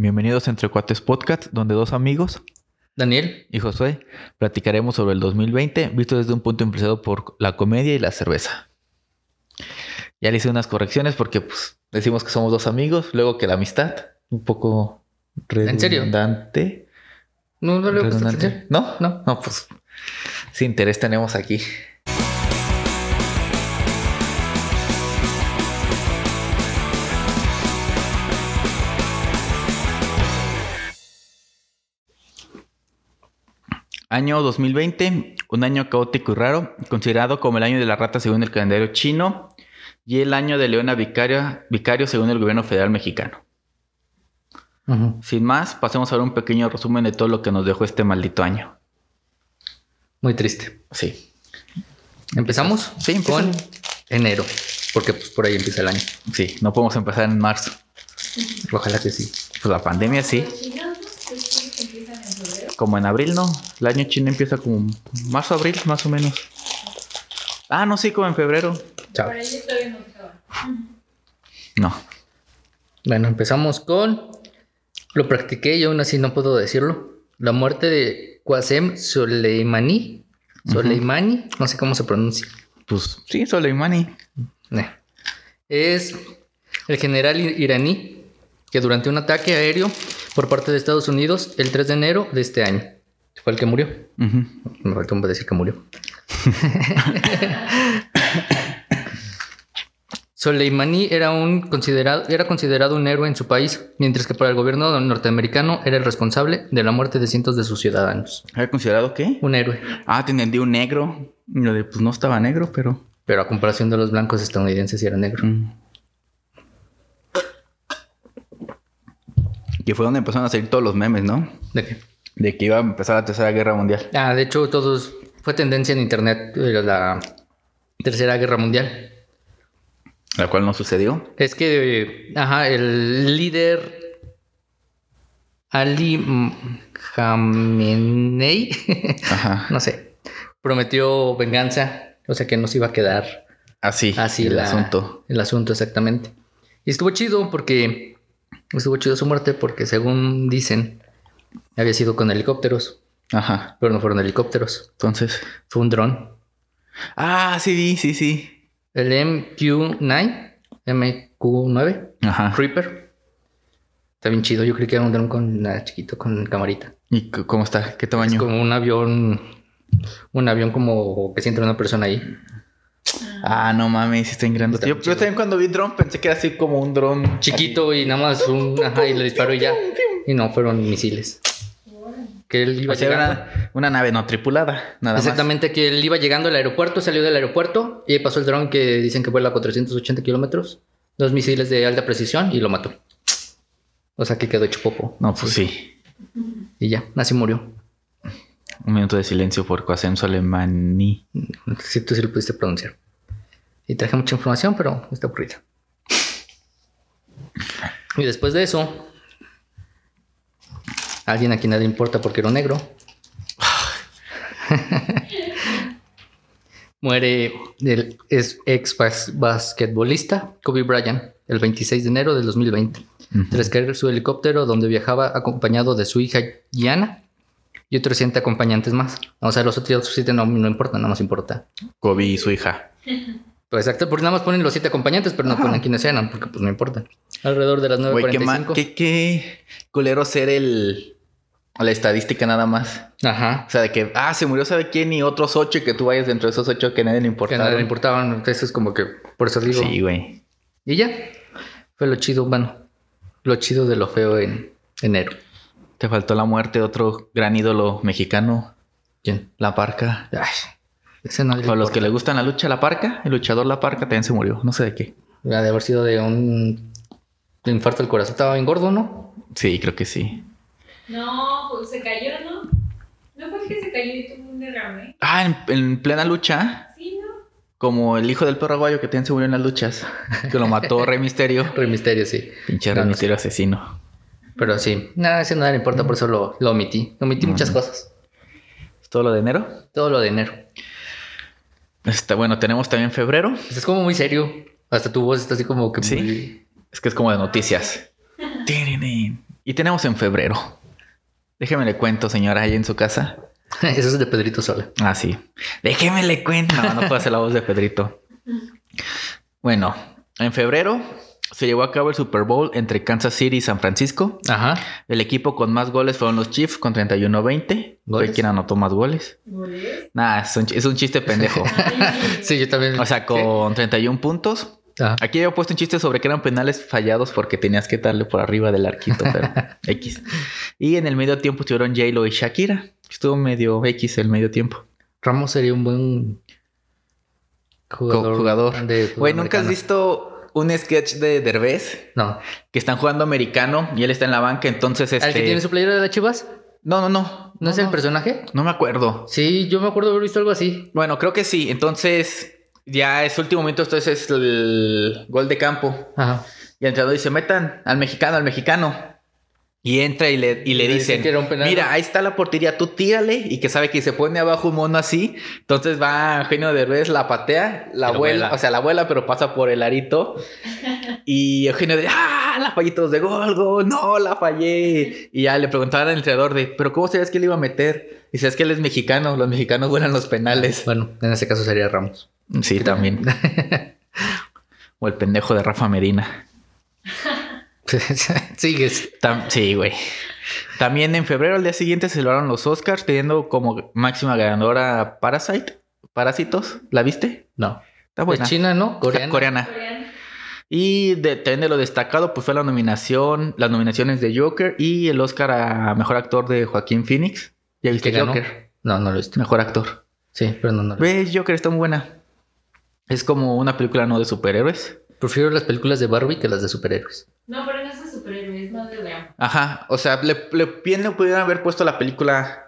Bienvenidos a Entre Cuates Podcast, donde dos amigos, Daniel. y Josué, platicaremos sobre el 2020, visto desde un punto influenciado por la comedia y la cerveza. Ya le hice unas correcciones porque pues, decimos que somos dos amigos, luego que la amistad, un poco ¿En serio? redundante. No, no le gusta. ¿No? No. No, pues sin interés tenemos aquí. Año 2020, un año caótico y raro, considerado como el año de la rata según el calendario chino y el año de Leona Vicario, Vicario según el gobierno federal mexicano. Sin más, pasemos a ver un pequeño resumen de todo lo que nos dejó este maldito año. Muy triste. Sí. Empezamos Sí, empieza. con enero, porque pues, por ahí empieza el año. Sí, no podemos empezar en marzo. Ojalá que sí. Pues la pandemia sí. Los chinos, ¿no? Se supone que empiezan en febrero. Como en abril, ¿no? El año chino empieza como marzo, abril, más o menos. Ah, no, sí, como en febrero. Chao. Por ahí todavía no. Bueno, empezamos con. Lo practiqué y aún así no puedo decirlo. La muerte de Qasem Soleimani. Soleimani, no sé cómo se pronuncia. Pues sí, Soleimani. Eh. Es el general iraní que durante un ataque aéreo por parte de Estados Unidos el 3 de enero de este año fue el que murió. Me faltó decir que murió. Soleimani era, un considerado, era considerado un héroe en su país, mientras que para el gobierno norteamericano era el responsable de la muerte de cientos de sus ciudadanos. ¿Había considerado qué? Un héroe, Ah, te entendí un negro. Lo de, pues no estaba negro, pero. pero a comparación de los blancos estadounidenses sí era negro. Mm. Que fue donde empezaron a salir todos los memes, ¿no? ¿De qué? De que iba a empezar la tercera guerra mundial. Ah, de hecho, todos fue tendencia en internet la Tercera Guerra Mundial. La cual no sucedió. Es que, ajá, el líder Ali Khamenei, Ajá. no sé, prometió venganza, o sea que no se iba a quedar Así. así el la- asunto. El asunto, exactamente. Y estuvo chido porque, estuvo chido su muerte porque según dicen, había sido con helicópteros, Ajá. pero no fueron helicópteros, Entonces. fue un dron. Ah, sí, sí, sí. El MQ-9, MQ-9, Ajá. Reaper. Está bien chido. Yo creí que era un dron con nada chiquito, con camarita. ¿Y cómo está? ¿Qué Es tamaño? como un avión. Un avión como que siente una persona ahí. Ah, no mames, sí está en grande. Yo, también cuando vi dron pensé que era así como un dron Chiquito y nada más un. Ajá, y le disparó y ya. Y no, fueron misiles. Que él iba O sea, llegando. una, una nave no tripulada, nada Exactamente, que él iba llegando al aeropuerto, salió del aeropuerto y ahí pasó el dron que dicen que vuela a 480 kilómetros. Dos misiles de alta precisión y lo mató. O sea que quedó hecho popo. más. No, pues sí. Y ya, así murió. Un minuto de silencio por Qasem Soleimani. Si tú sí lo pudiste pronunciar. Y traje mucha información, pero está aburrida. Y después de eso, alguien a quien nadie importa porque era un negro, muere el ex bas- basquetbolista Kobe Bryant el 26 de enero del 2020, tras caer su helicóptero donde viajaba acompañado de su hija Gianna y otros siete acompañantes más. O sea, los otros siete no, no importan, nada más importa. Kobe y su hija. Pues exacto, porque nada más ponen los siete acompañantes, pero no ponen quiénes eran, porque pues no importa. Alrededor de las Güey, qué, ma- 9.45. qué, qué culero ser el... La estadística nada más. Ajá. O sea, de que, ah, se murió sabe quién y otros ocho y que tú vayas dentro de esos ocho que nadie le Que importa. nada le importaban. Eso es como que, por eso digo. Sí, güey. Y ya. Fue lo chido, bueno. Lo chido de lo feo en enero. Te faltó la muerte de otro gran ídolo mexicano, ¿Quién? La Parca. Ay, ese no le Para los que le gustan la lucha, La Parca, el luchador La Parca también se murió. No sé de qué. Ha de haber sido de un infarto del corazón. Estaba bien gordo, ¿no? Sí, creo que sí. No, pues se cayó, ¿no? ¿No fue que se cayó y tuvo un derrame? Ah, en, en plena lucha, Sí, ¿no? como el hijo del perro aguayo que también se murió en las luchas, que lo mató Rey Misterio. Rey Misterio, sí. Pinche No, Rey no Misterio asesino. Pero sí. Nada, ese no le importa, por eso lo, lo omití. Omití muchas cosas. ¿Es todo lo de enero? Todo lo de enero. Está, bueno, tenemos también febrero. Pues es como muy serio. Hasta tu voz está así como que Sí. muy... Es que es como de noticias. Y tenemos en febrero. Déjeme le cuento, señora, ahí en su casa. Eso es de Pedrito Sola. Ah, sí. Déjeme le cuento. No, no puedo hacer la voz de Pedrito. Bueno, en febrero se llevó a cabo el Super Bowl entre Kansas City y San Francisco. Ajá. El equipo con más goles fueron los Chiefs con 31-20. Fue ¿Goles? quien anotó más goles. ¿Goles? Nah, es un, es un chiste pendejo. Sí, yo también. O sea, con 31 puntos. Ajá. Aquí había puesto un chiste sobre que eran penales fallados porque tenías que darle por arriba del arquito, pero X. Y en el medio tiempo estuvieron J-Lo y Shakira. Estuvo medio X el medio tiempo. Ramos sería un buen jugador. jugador. de Güey, ¿nunca has visto un sketch de Derbez? No. Que están jugando americano y él está en la banca, entonces este... ¿Al que tiene su playera de las chivas? No, no, no. ¿No, es el personaje? No me acuerdo. Sí, yo me acuerdo haber visto algo así. Bueno, creo que sí. Entonces, ya es último momento, entonces es el gol de campo. Ajá. Y el entrenador dice, metan al mexicano, al mexicano. Y entra y le, y le Le dicen penal. mira, ahí está la portería, tú tírale. Y que sabe que se pone abajo un mono así. Entonces va Eugenio Derbez, la patea, la Pero abuela, vuela. o sea, la abuela, pero pasa por el arito. Y Eugenio de, ah, la fallé todos de gol, gol, no, la fallé. Y ya le preguntaban al entrenador de, pero ¿cómo sabías que le iba a meter? Y dice, es que él es mexicano, los mexicanos vuelan los penales. Bueno, en ese caso sería Ramos. Sí, también. o el pendejo de Rafa Medina. Sigues. Tam- sí, güey. También en febrero, al día siguiente, se celebraron los Oscars, teniendo como máxima ganadora Parasite. Parásitos, ¿la viste? No. Está buena. Es China, ¿no? Coreana. Y de, también de lo destacado, pues fue la nominación, las nominaciones de Joker y el Oscar a mejor actor de Joaquín Phoenix. ¿Ya viste ¿Que ganó? Joker? No, no lo he visto. Mejor actor. Sí, pero no, no lo. ¿Ves? Joker está muy buena. Es como una película no de superhéroes. Prefiero las películas de Barbie que las de superhéroes. No, pero no es de superhéroe, es más de drama. Aja, o sea, le, le- bien le pudieran haber puesto la película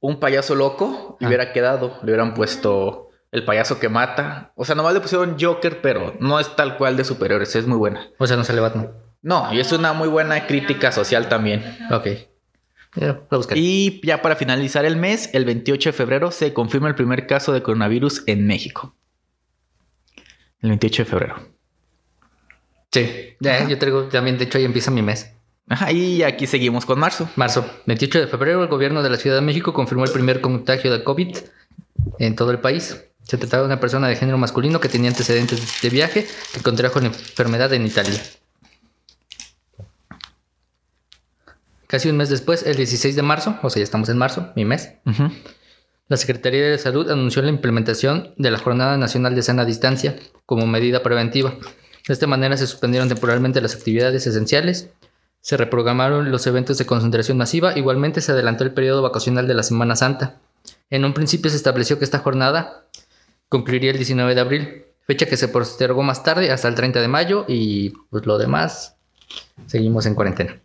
Un payaso loco y Ah. hubiera quedado. Le hubieran puesto El payaso que mata. O sea, nomás le pusieron Joker, pero no es tal cual de superhéroes, es muy buena. O sea, no sale Batman. No, y es una muy buena crítica social también. Ok. Y ya para finalizar el mes, el 28 de febrero se confirma el primer caso de coronavirus en México. El 28 de febrero. Sí. Ya, yo traigo también, de hecho, ahí empieza mi mes. Ajá, y aquí seguimos con marzo. Marzo, 28 de febrero, el gobierno de la Ciudad de México confirmó el primer contagio de COVID en todo el país. Se trataba de una persona de género masculino que tenía antecedentes de viaje que contrajo la enfermedad en Italia. Casi un mes después, el 16 de marzo, o sea, ya estamos en marzo, mi mes, la Secretaría de Salud anunció la implementación de la Jornada Nacional de Sana Distancia como medida preventiva. De esta manera se suspendieron temporalmente las actividades esenciales, se reprogramaron los eventos de concentración masiva, igualmente se adelantó el periodo vacacional de la Semana Santa. En un principio se estableció que esta jornada concluiría el 19 de abril, fecha que se postergó más tarde hasta el 30 de mayo y pues lo demás seguimos en cuarentena.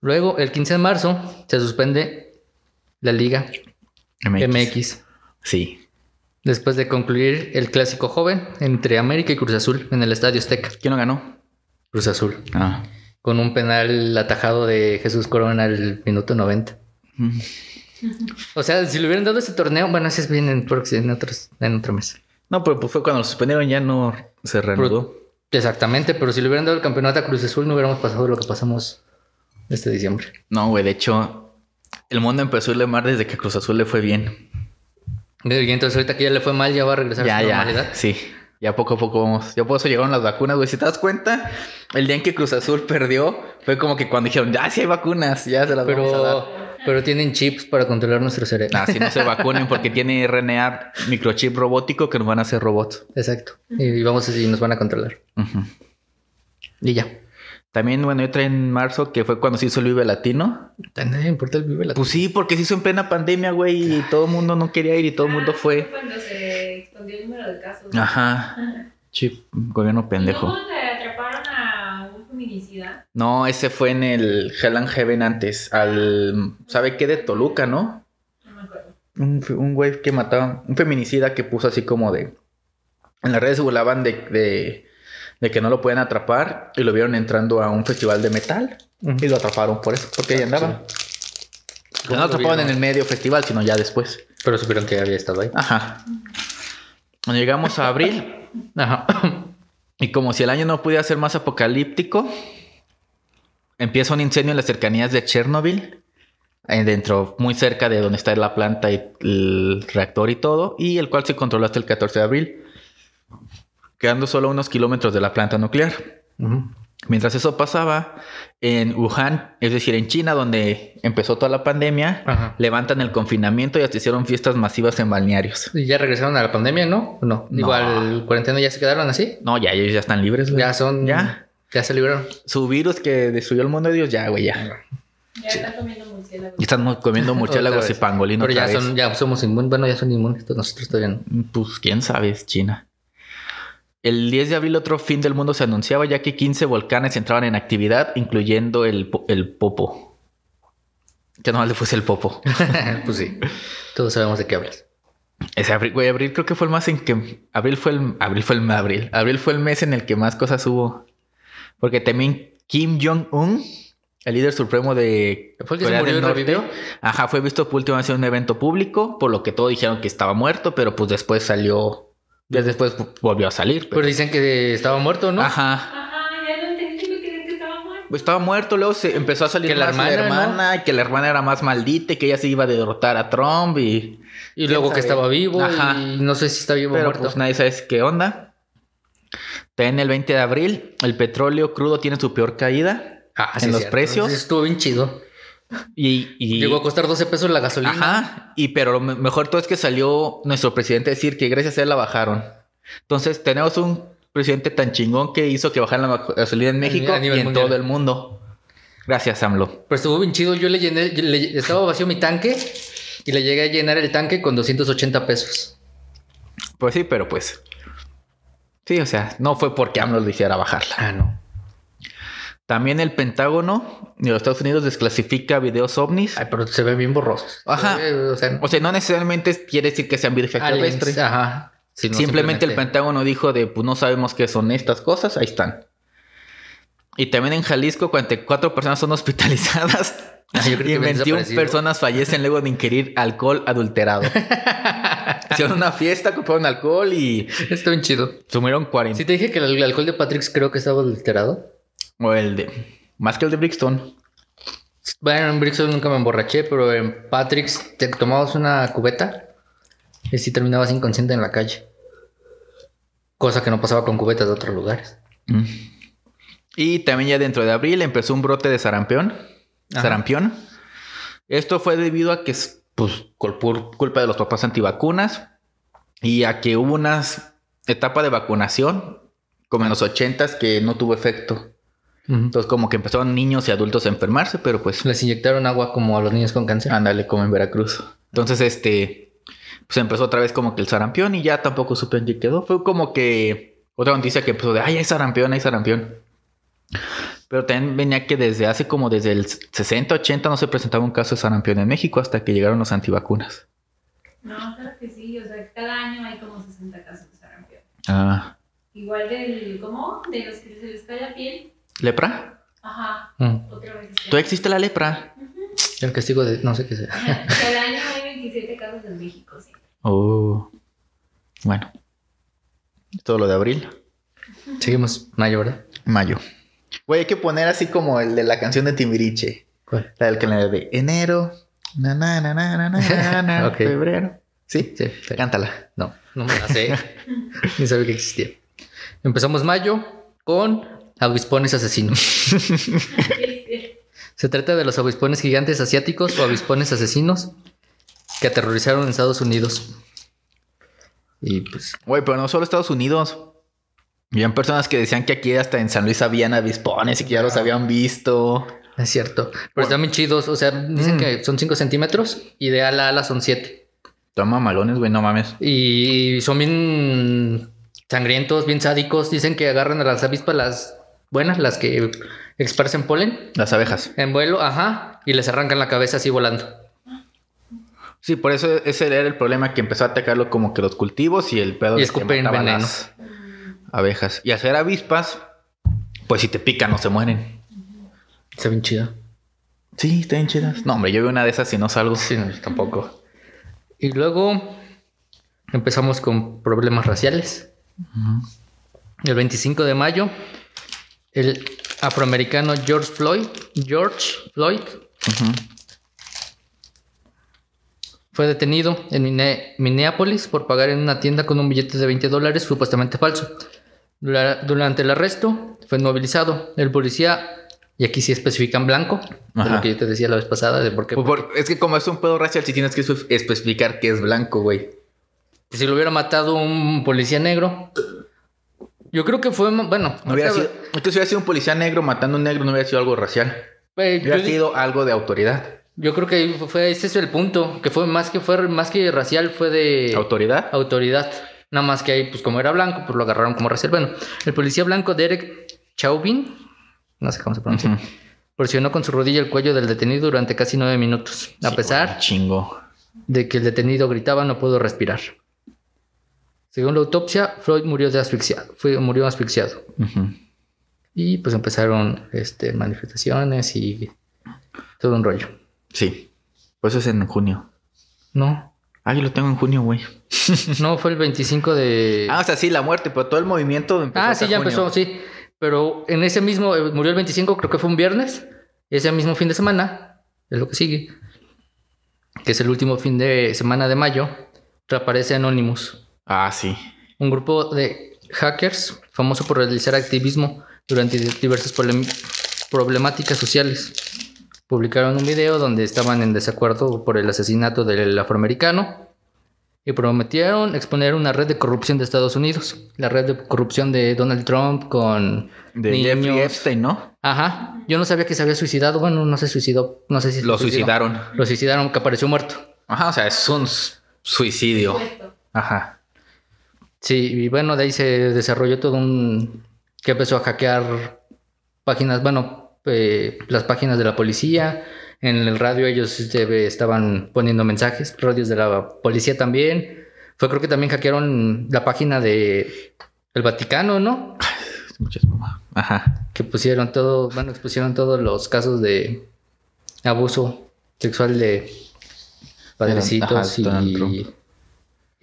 Luego, el 15 de marzo, se suspende la Liga MX. MX. Sí. Después de concluir el clásico joven entre América y Cruz Azul en el Estadio Azteca. ¿Quién lo ganó? Cruz Azul. Ah. Con un penal atajado de Jesús Corona al minuto 90. Mm. O sea, si le hubieran dado ese torneo, bueno, ese es bien en, en, otros, en otro mes. No, pero pues fue cuando lo suspendieron, ya no se reanudó. Exactamente, pero si le hubieran dado el campeonato a Cruz Azul, no hubiéramos pasado lo que pasamos este diciembre. No, güey, de hecho, el mundo empezó a irle mal desde que Cruz Azul le fue bien. Y entonces, ahorita que ya le fue mal, ya va a regresar a Ya, su ya. normalidad. Sí. Ya poco a poco vamos. Ya por eso llegaron las vacunas, güey. Si te das cuenta, el día en que Cruz Azul perdió, fue como que cuando dijeron, ya sí hay vacunas, ya se las vamos a dar. Pero, pero tienen chips para controlar nuestro cerebro. Nah, si no se vacunen porque tiene RNA microchip robótico que nos van a hacer robots. Exacto. Y vamos a y nos van a controlar. Y ya. También, bueno, yo trae en marzo que fue cuando se hizo el Vive Latino. A nadie le importa el vive la Pues sí, porque se hizo en plena pandemia, güey, y todo el mundo no quería ir y todo el mundo Ah, fue. Cuando se expandió el número de casos. Ajá. Chip, gobierno pendejo. ¿Y no le atraparon a un feminicida? No, ese fue en el Hell and Heaven antes. Al. ¿Sabe qué? De Toluca, ¿no? No me acuerdo. Un, fe- un güey que mataba. Un feminicida que puso así como de. En las redes se burlaban de, de, de que no lo pueden atrapar. Y lo vieron entrando a un festival de metal. Y lo atraparon por eso, porque ahí andaba. Que no lo atrapaban en el medio festival, sino ya después. Pero supieron que había estado ahí. Ajá. Cuando llegamos a abril. Ajá. Y como si el año no pudiera ser más apocalíptico, empieza un incendio en las cercanías de Chernobyl, dentro, muy cerca de donde está la planta y el reactor y todo, y el cual se controló hasta el 14 de abril, quedando solo a unos kilómetros de la planta nuclear. Mientras eso pasaba, en Wuhan, es decir, en China, donde empezó toda la pandemia, Ajá. levantan el confinamiento y hasta hicieron fiestas masivas en balnearios. Y ya regresaron a la pandemia, ¿no? ¿O No. No. Igual, cuarentena ya se quedaron así. No, ya ellos ya están libres, güey. Ya son. Ya. Ya se libraron. Su virus que destruyó el mundo de Dios, ya, güey, ya. Ya está comiendo murciélagos. Y están comiendo murciélagos y vez. pangolino Pero ya vez. son, ya somos inmunes. Bueno, ya son inmunes. Nosotros todavía no. Pues quién sabe, es China. El 10 de abril otro fin del mundo se anunciaba ya que 15 volcanes entraban en actividad, incluyendo el, el Popo. Que nomás le puse el Popo. pues sí. Todos sabemos de qué hablas. Ese abril, güey, abril creo que fue el más en que... Abril fue el... Abril fue el abril. Abril fue el mes en el que más cosas hubo. Porque también Kim Jong-un, el líder supremo de ¿Fue el que se murió? Ajá, fue visto por última vez en un evento público, por lo que todos dijeron que estaba muerto, pero pues después salió... Días después volvió a salir. pero- Pero dicen que estaba muerto, ¿no? Ajá. Ajá, ya no entendí que creían que estaba muerto. Pues estaba muerto, luego se empezó a salir Que la más la hermana, hermana, y que la hermana era más maldita, y que ella se iba a derrotar a Trump y... Y luego que estaba vivo. Ajá. Y no sé si está vivo o muerto. pues nadie sabe qué onda. También el 20 de abril, el petróleo crudo tiene su peor caída. Ah, en los cierto. precios. Estuvo bien chido. Y, y- Llegó a costar 12 pesos la gasolina. Ajá. Y pero lo me- mejor todo es que salió nuestro presidente a decir que gracias a él la bajaron. Entonces tenemos un presidente tan chingón que hizo que bajaran la gasolina en México y en mundial. todo el mundo. Gracias, AMLO. Pero estuvo bien chido. Yo le llené, yo le- estaba vacío mi tanque y le llegué a llenar el tanque con 280 pesos. Pues sí, pero pues. Sí, o sea, no fue porque AMLO lo hiciera bajarla. Ah, no. También el Pentágono de los Estados Unidos desclasifica videos ovnis. Ay, pero se ven bien borrosos. Ajá. Se ve, o sea, O sea, no necesariamente quiere decir que sean videos aliens, extraterrestres. Ajá. Simplemente, el Pentágono dijo de, pues no sabemos qué son estas cosas, ahí están. Y también en Jalisco, 44 personas son hospitalizadas Ah, yo creo y que habían 21 desaparecido. personas fallecen luego de ingerir alcohol adulterado. Hicieron una fiesta, compraron alcohol y Está bien chido. sumieron 40. Sí te dije que el alcohol de Patrick creo que estaba adulterado. O el de... Más que el de Brixton. Bueno, en Brixton nunca me emborraché, pero en Patrick's te tomabas una cubeta y sí terminabas inconsciente en la calle. Cosa que no pasaba con cubetas de otros lugares. Mm. Y también ya dentro de abril empezó un brote de sarampión. Ajá. Sarampión. Esto fue debido a que, es, pues, culpa de los papás antivacunas y a que hubo una etapa de vacunación, como en los ochentas, que no tuvo efecto. Entonces, como que empezaron niños y adultos a enfermarse, pero pues, Les inyectaron agua como a los niños con cáncer. ándale, como en Veracruz. Entonces, este, pues empezó otra vez como que el sarampión y ya tampoco supe en qué quedó. Fue como que otra noticia que empezó de, ay, hay sarampión, hay sarampión. Pero también venía que desde hace como desde el 60, 80 no se presentaba un caso de sarampión en México hasta que llegaron los antivacunas. No, claro que sí. O sea, cada año hay como 60 casos de sarampión. Ah, Igual del, ¿cómo? De los que se les cae la piel. ¿Lepra? Ajá. Mm. Otra vez. ¿Todavía existe la lepra? El castigo de no sé qué sea. Cada año hay 27 casos en México, sí. Oh. Bueno. Todo lo de abril. Seguimos mayo, ¿verdad? Mayo. Güey, hay que poner así como el de la canción de Timbiriche. ¿Cuál? La del que la de enero, na, na, na, na, na, na, na, Ok. febrero. ¿Sí? Sí. sí. Cántala. No, no me la sé. Ni sabía que existía. Empezamos mayo con avispones asesinos. Se trata de los avispones gigantes asiáticos o avispones asesinos que aterrorizaron en Estados Unidos. Y pues, Güey, pero no solo Estados Unidos. Habían personas que decían que aquí hasta en San Luis habían avispones y que ya los habían visto. es cierto. Pero están bien chidos. O sea, dicen Mm. que son 5 centímetros y de ala a ala son 7. Toma malones, güey, no mames. Y son bien sangrientos, bien sádicos. Dicen que agarran a las avispas, las buenas, las que esparcen polen Las abejas. en vuelo, ajá, y les arrancan la cabeza así volando. Sí, por eso ese era el problema que empezó a atacarlo como que los cultivos y el pedo Y escupen veneno. las abejas. Y hacer avispas, pues si te pican no se mueren. Está bien chido. Sí, están bien chidas. No, hombre, yo veo una de esas y no salgo. Sí, no, tampoco. Y luego empezamos con problemas raciales. El 25 de mayo, el afroamericano George Floyd, George Floyd, fue detenido en Minne- Minneapolis por pagar en una tienda con un billete de 20 dólares supuestamente falso. Dura- Durante el arresto fue inmovilizado. El policía, y aquí sí especifican blanco, de lo que yo te decía la vez pasada, de por qué. Pues por- es que como es un pedo racial, si tienes que espe- especificar que es blanco, güey. Si lo hubiera matado un policía negro, yo creo que fue, bueno, No hubiera sido, es que si hubiera sido un policía negro matando a un negro, no hubiera sido algo racial. eh, yo Hubiera sido algo de autoridad. Yo creo que fue ese es el punto, que fue más que fue más que racial fue de ¿Autoridad? autoridad. Nada más que ahí pues como era blanco, pues lo agarraron como racial. Bueno, el policía blanco Derek Chauvin, no sé cómo se pronuncia, Ujú. presionó con su rodilla el cuello del detenido durante casi nueve minutos. A Sí, pesar Chingo. de que el detenido gritaba no puedo respirar. Según la autopsia, Floyd murió de asfixia, fue, murió asfixiado. Y pues empezaron este, manifestaciones y todo un rollo. Sí. Pues eso es en junio. No, Ah, yo lo tengo en junio, güey. no, fue el 25 de... Ah, o sea, sí, la muerte, pero todo el movimiento empezó Ah, sí, ya junio. empezó, sí. Pero en ese mismo, eh, murió el 25, creo que fue un viernes. Ese mismo fin de semana, es lo que sigue, que es el último fin de semana de mayo, reaparece Anonymous, Ah, sí. un grupo de hackers famoso por realizar activismo durante diversas problemáticas sociales. Publicaron un video donde estaban en desacuerdo por el asesinato del afroamericano y prometieron exponer una red de corrupción de Estados Unidos, la red de corrupción de Donald Trump con De niños. Jeffrey Epstein, ¿no? Ajá, yo no sabía que se había suicidado, bueno, no se suicidó, no sé si se Lo suicidó. suicidaron. Lo suicidaron, que apareció muerto. Ajá, o sea, es un suicidio. Ajá. Sí, y bueno, de ahí se desarrolló todo un... que empezó a hackear páginas, bueno, eh, las páginas de la policía. En el radio ellos estaban poniendo mensajes, radios de la policía también. Fue creo que también hackearon la página de el Vaticano, ¿no? Muchas mamás. Ajá. Que pusieron todo, bueno, expusieron todos los casos de abuso sexual de padrecitos Ajá, y.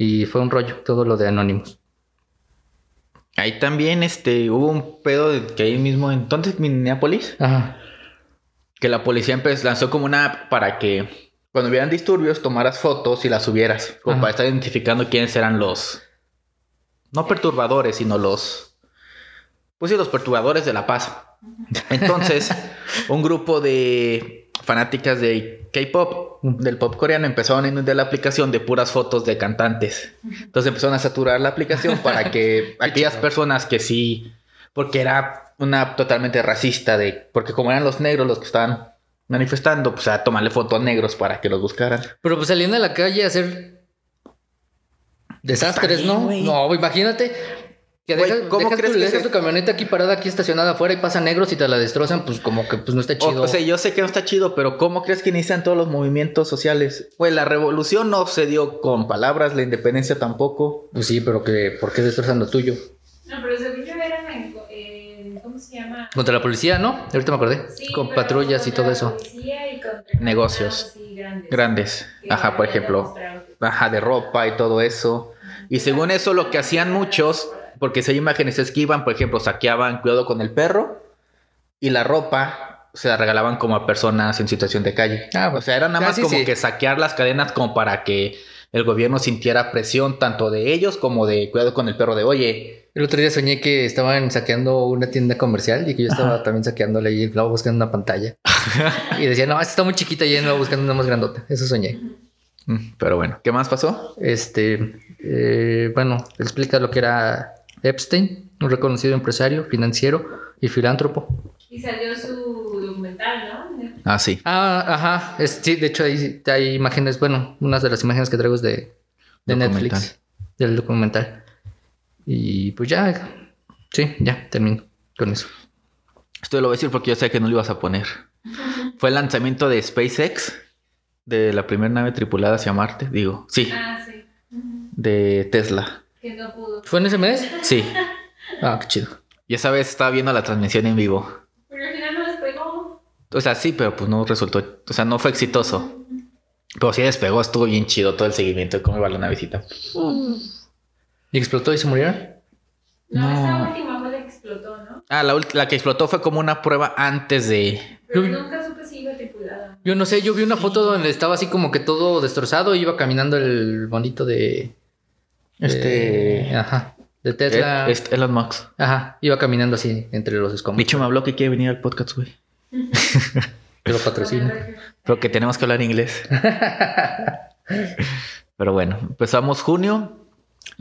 y fue un rollo todo lo de Anonymous. Ahí también este, hubo un pedo de que ahí mismo, entonces, Minneapolis, Ajá. que la policía empezó, lanzó como una app para que cuando hubieran disturbios tomaras fotos y las subieras, como Ajá. para estar identificando quiénes eran los, no perturbadores, sino los, pues sí, los perturbadores de la paz. Entonces, un grupo de fanáticas de K-pop, del pop coreano, empezaron a inundar la aplicación de puras fotos de cantantes. Entonces empezaron a saturar la aplicación para que aquellas personas que sí, porque era una app totalmente racista, de, porque como eran los negros los que estaban manifestando, pues a tomarle fotos a negros para que los buscaran. Pero pues salían a la calle a hacer desastres, ¿no? No, imagínate. Que Güey, dejas, ¿cómo dejas crees tu, que dejas se- tu camioneta aquí parada, aquí estacionada afuera y pasan negros y te la destrozan, pues como que pues no está O, chido. o sea, yo sé que no está chido, pero ¿cómo crees que inician todos los movimientos sociales? Pues la revolución no se dio con palabras, la independencia tampoco. Pues sí, pero que ¿por qué destrozan lo tuyo? No, pero según yo eran en, en- ¿cómo se llama? Contra la policía, ¿no? Ahorita me acordé. Sí, Con patrullas y todo la eso. policía y contra Negocios. así grandes. Grandes. Ajá, por ejemplo. Ajá, de ropa y todo eso. Y según eso, lo que hacían muchos, porque si hay imágenes es que iban, por ejemplo, saqueaban cuidado con el perro y la ropa se la regalaban como a personas en situación de calle. Ah, O sea, era nada ah, más como sí. que saquear las cadenas como para que el gobierno sintiera presión tanto de ellos como de cuidado con el perro de, oye, El otro día soñé que estaban saqueando una tienda comercial y que yo estaba también saqueándole y estaba buscando una pantalla. y decía, no, esta está muy chiquita y ando buscando una más grandota. Eso soñé. Mm, pero bueno, ¿qué más pasó? Este, eh, bueno, explica lo que era Epstein, un reconocido empresario, financiero y filántropo. Y salió su documental, ¿no? Ah, sí. Ah, ajá. Es- sí, de hecho hay, hay imágenes, bueno, unas de las imágenes que traigo es de, de. Netflix, del documental. Y pues ya, sí, ya termino con eso. Esto lo voy a decir porque yo sé que no lo ibas a poner. Fue el lanzamiento de SpaceX, de la primera nave tripulada hacia Marte, digo, sí, Ah, sí. De Tesla. Que no pudo. ¿Fue en ese mes? Sí. Ah, qué chido. Y esa vez estaba viendo la transmisión en vivo. Pero al final no despegó. O sea, sí, pero pues no resultó, o sea, no fue exitoso. Pero sí despegó, estuvo bien chido todo el seguimiento de cómo iba la navecita. ¿Y explotó y se murieron? No, No. esta última fue la que explotó, ¿no? Ah, la, la que explotó fue como una prueba antes de... Pero Yo- nunca supe si iba tripulada. Yo no sé, yo vi una foto donde estaba así como que todo destrozado y iba caminando el bonito de. Este... ajá. De Tesla. eh, este, Elon Musk. Ajá. Iba caminando así entre los escombros. Dicho me habló que quiere venir al podcast, güey. Que lo patrocina. Pero que tenemos que hablar inglés. Pero bueno, empezamos junio,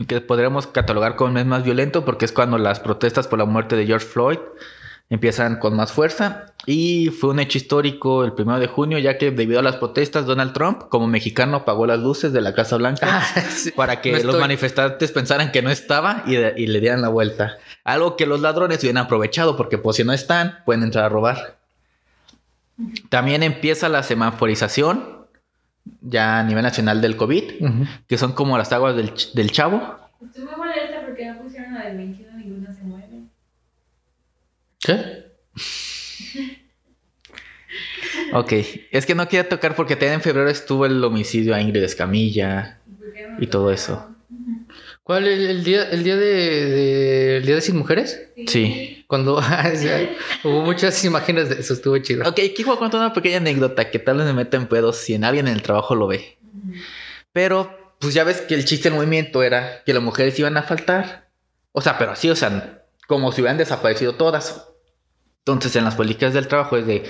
que podríamos catalogar como el mes más violento porque es cuando las protestas por la muerte de George Floyd empiezan con más fuerza. Y fue un hecho histórico el primero de junio, ya que debido a las protestas, Donald Trump, como mexicano, apagó las luces de la Casa Blanca. Ah, sí. Para que No los manifestantes pensaran que no estaba y, y le dieran la vuelta. Algo que los ladrones hubieran aprovechado porque pues si no están, pueden entrar a robar. También empieza la semaforización ya a nivel nacional del COVID, Ujú. que son como las aguas del, del chavo. Estoy muy molesta porque no pusieron la del 21, ninguna. ¿Qué? Ok, es que no quería tocar porque también en febrero estuvo el homicidio a Ingrid Escamilla. ¿Por qué no Y todo eso. ¿Cuál? ¿El, el día, el día de, de- el día de sin mujeres? Sí. Cuando hubo muchas imágenes de eso, estuvo chido. Ok, aquí voy a contar una pequeña anécdota que tal vez me meta en pedos si en alguien en el trabajo lo ve. Pero, pues ya ves que el chiste del movimiento era que las mujeres iban a faltar. O sea, pero así, o sea, como si hubieran desaparecido todas. Entonces, en las políticas del trabajo es de,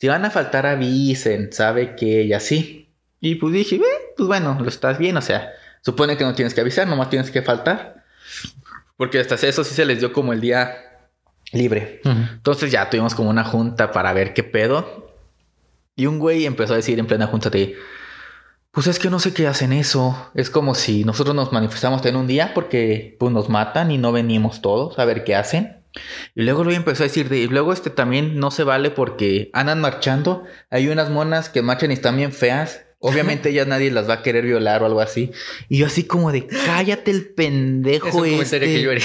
si van a faltar, avisen, sabe que y así. Y pues dije, "Eh, pues bueno, lo estás bien, o sea, supone que no tienes que avisar, nomás tienes que faltar. Porque hasta eso sí se les dio como el día libre. Entonces ya tuvimos como una junta para ver qué pedo. Y un güey empezó a decir en plena junta de, pues es que no sé qué hacen eso. Es como si nosotros nos manifestamos en un día porque pues nos matan y no venimos todos a ver qué hacen. Y luego lo empezó a decir de, y luego este también no se vale porque andan marchando. Hay unas monas que marchan y están bien feas. Obviamente ya nadie las va a querer violar o algo así. Y yo así como de, cállate el pendejo Es un comentario este". que yo haría.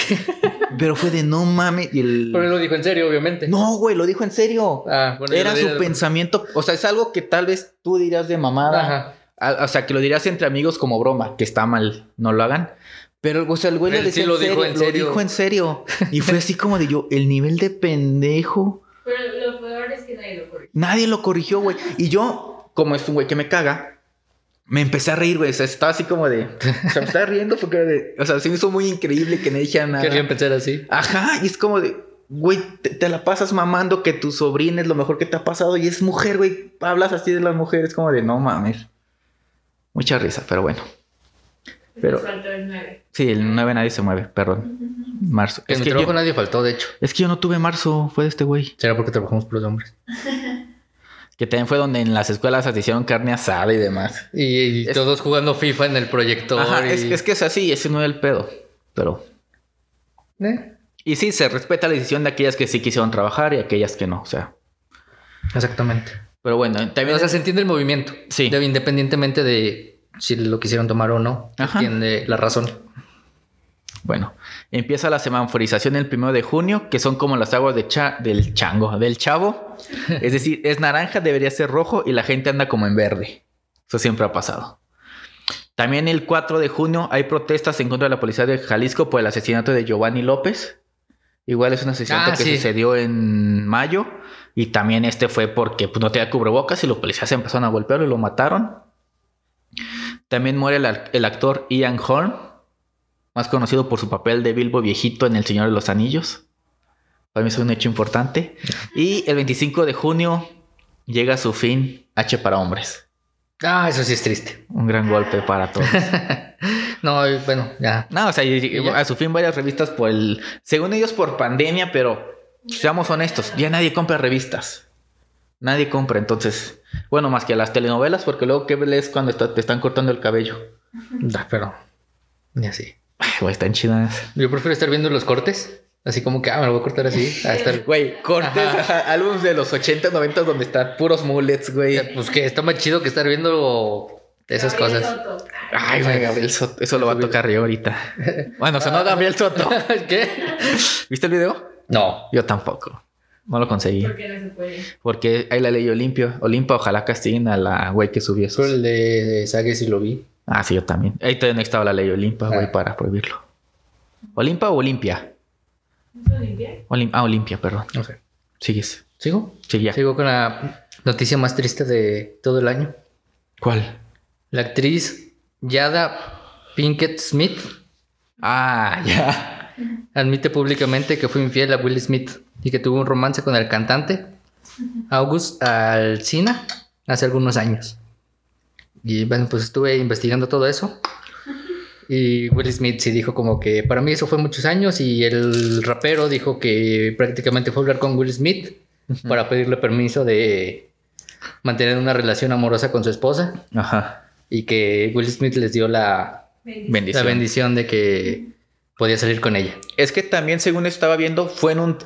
Pero fue de, no mames. Y el... Pero él lo dijo en serio, obviamente. No, güey, lo dijo en serio. Ah, bueno, Era su pensamiento. O sea, es algo que tal vez tú dirías de mamada. Ajá. O sea, que lo dirías entre amigos como broma, que está mal, no lo hagan. Pero, o sea, el güey lo sí lo en dijo serio, en lo serio. dijo en serio. Y fue así como de yo, el nivel de pendejo. Pero lo peor es que nadie lo corrigió. Nadie lo corrigió, güey. Y yo, como es un güey que me caga, me empecé a reír, güey. O sea, estaba así como de. O sea, me estaba riendo porque, era de- o sea, se me hizo muy increíble que no dijeran nada. Quería empezar así. Ajá, y es como de, güey, te, te la pasas mamando que tu sobrina es lo mejor que te ha pasado y es mujer, güey. Hablas así de las mujeres, como de, no mames. Mucha risa, pero bueno. Pero- Pero faltó el 9. Sí, el 9 nadie se mueve, perdón. Marzo. En Es mi que, yo, trabajo nadie faltó, de hecho. es que yo no tuve marzo, fue de este güey. Será porque trabajamos por los hombres. Que también fue donde en las escuelas se hicieron carne asada y demás. Y, y Es- todos jugando FIFA en el proyector. Ajá, y... es, es que es así, ese no era el pedo. Pero. ¿Eh? Y sí, se respeta la decisión de aquellas que sí quisieron trabajar y aquellas que no, o sea. Exactamente. Pero bueno, también. O sea, se entiende el movimiento. Sí. De- independientemente de si lo quisieron tomar o no. Ajá. Entiende la razón. Bueno, empieza la semaforización el primero de junio, que son como las aguas de cha- del chango, del chavo. Es decir, es naranja, debería ser rojo y la gente anda como en verde. Eso siempre ha pasado. También el 4 de junio hay protestas en contra de la policía de Jalisco por el asesinato de Giovanni López. Igual es un asesinato Ah, que sí. sucedió en mayo. Y también este fue porque pues, no tenía cubrebocas y los policías empezaron a golpearlo y lo mataron. También muere el, actor Ian Horn, más conocido por su papel de Bilbo viejito en El Señor de los Anillos. Para mí es un hecho importante. Y el 25 de junio llega a su fin H para hombres. Ah, eso sí es triste. Un gran golpe para todos. no, bueno, ya. No, o sea, ya? a su fin varias revistas por el... Según ellos por pandemia, pero seamos honestos, ya nadie compra revistas. Nadie compra, entonces... Bueno, más que las telenovelas, porque luego ¿qué lees cuando está- te están cortando el cabello? Da, pero. Ya sí. Ay, güey, están chidas. Yo prefiero estar viendo los cortes. Así como que, ah, me lo voy a cortar así. A estar. Güey, cortes, ajá, álbumes de los 80, 90 donde están puros mullets, güey. Pues que está más chido que estar viendo esas Gabriel cosas. Soto. Ay, güey, Gabriel Soto. Eso lo va a tocar yo ahorita. Bueno, o sea, no Gabriel Soto. ¿Qué? ¿Viste el video? No. Yo tampoco. No lo conseguí. ¿Por qué no se puede? Porque hay la ley Olimpia. Olimpa, ojalá castiguen a la güey que subió eso. Pero el de Sage sí lo vi. Ah, sí, yo también. Ahí todavía no estaba la ley Olimpa, güey, Ah. para prohibirlo. ¿Olimpa o Olimpia? ¿No se limpia? Olim- ah, Olimpia, perdón. Sé. Sigues. ¿Sigo? Sí, ya. Sigo con la noticia más triste de todo el año. ¿Cuál? La actriz Yada Pinkett Smith Ah, ya. admite públicamente que fue infiel a Will Smith y que tuvo un romance con el cantante August Alsina hace algunos años. Y bueno, pues estuve investigando todo eso. Y Will Smith sí dijo como que para mí eso fue muchos años y el rapero dijo que prácticamente fue a hablar con Will Smith para pedirle permiso de mantener una relación amorosa con su esposa Ajá. y que Will Smith les dio la, Bendición. Bendición. la bendición de que podía salir con ella. Es que también, según estaba viendo, fue en un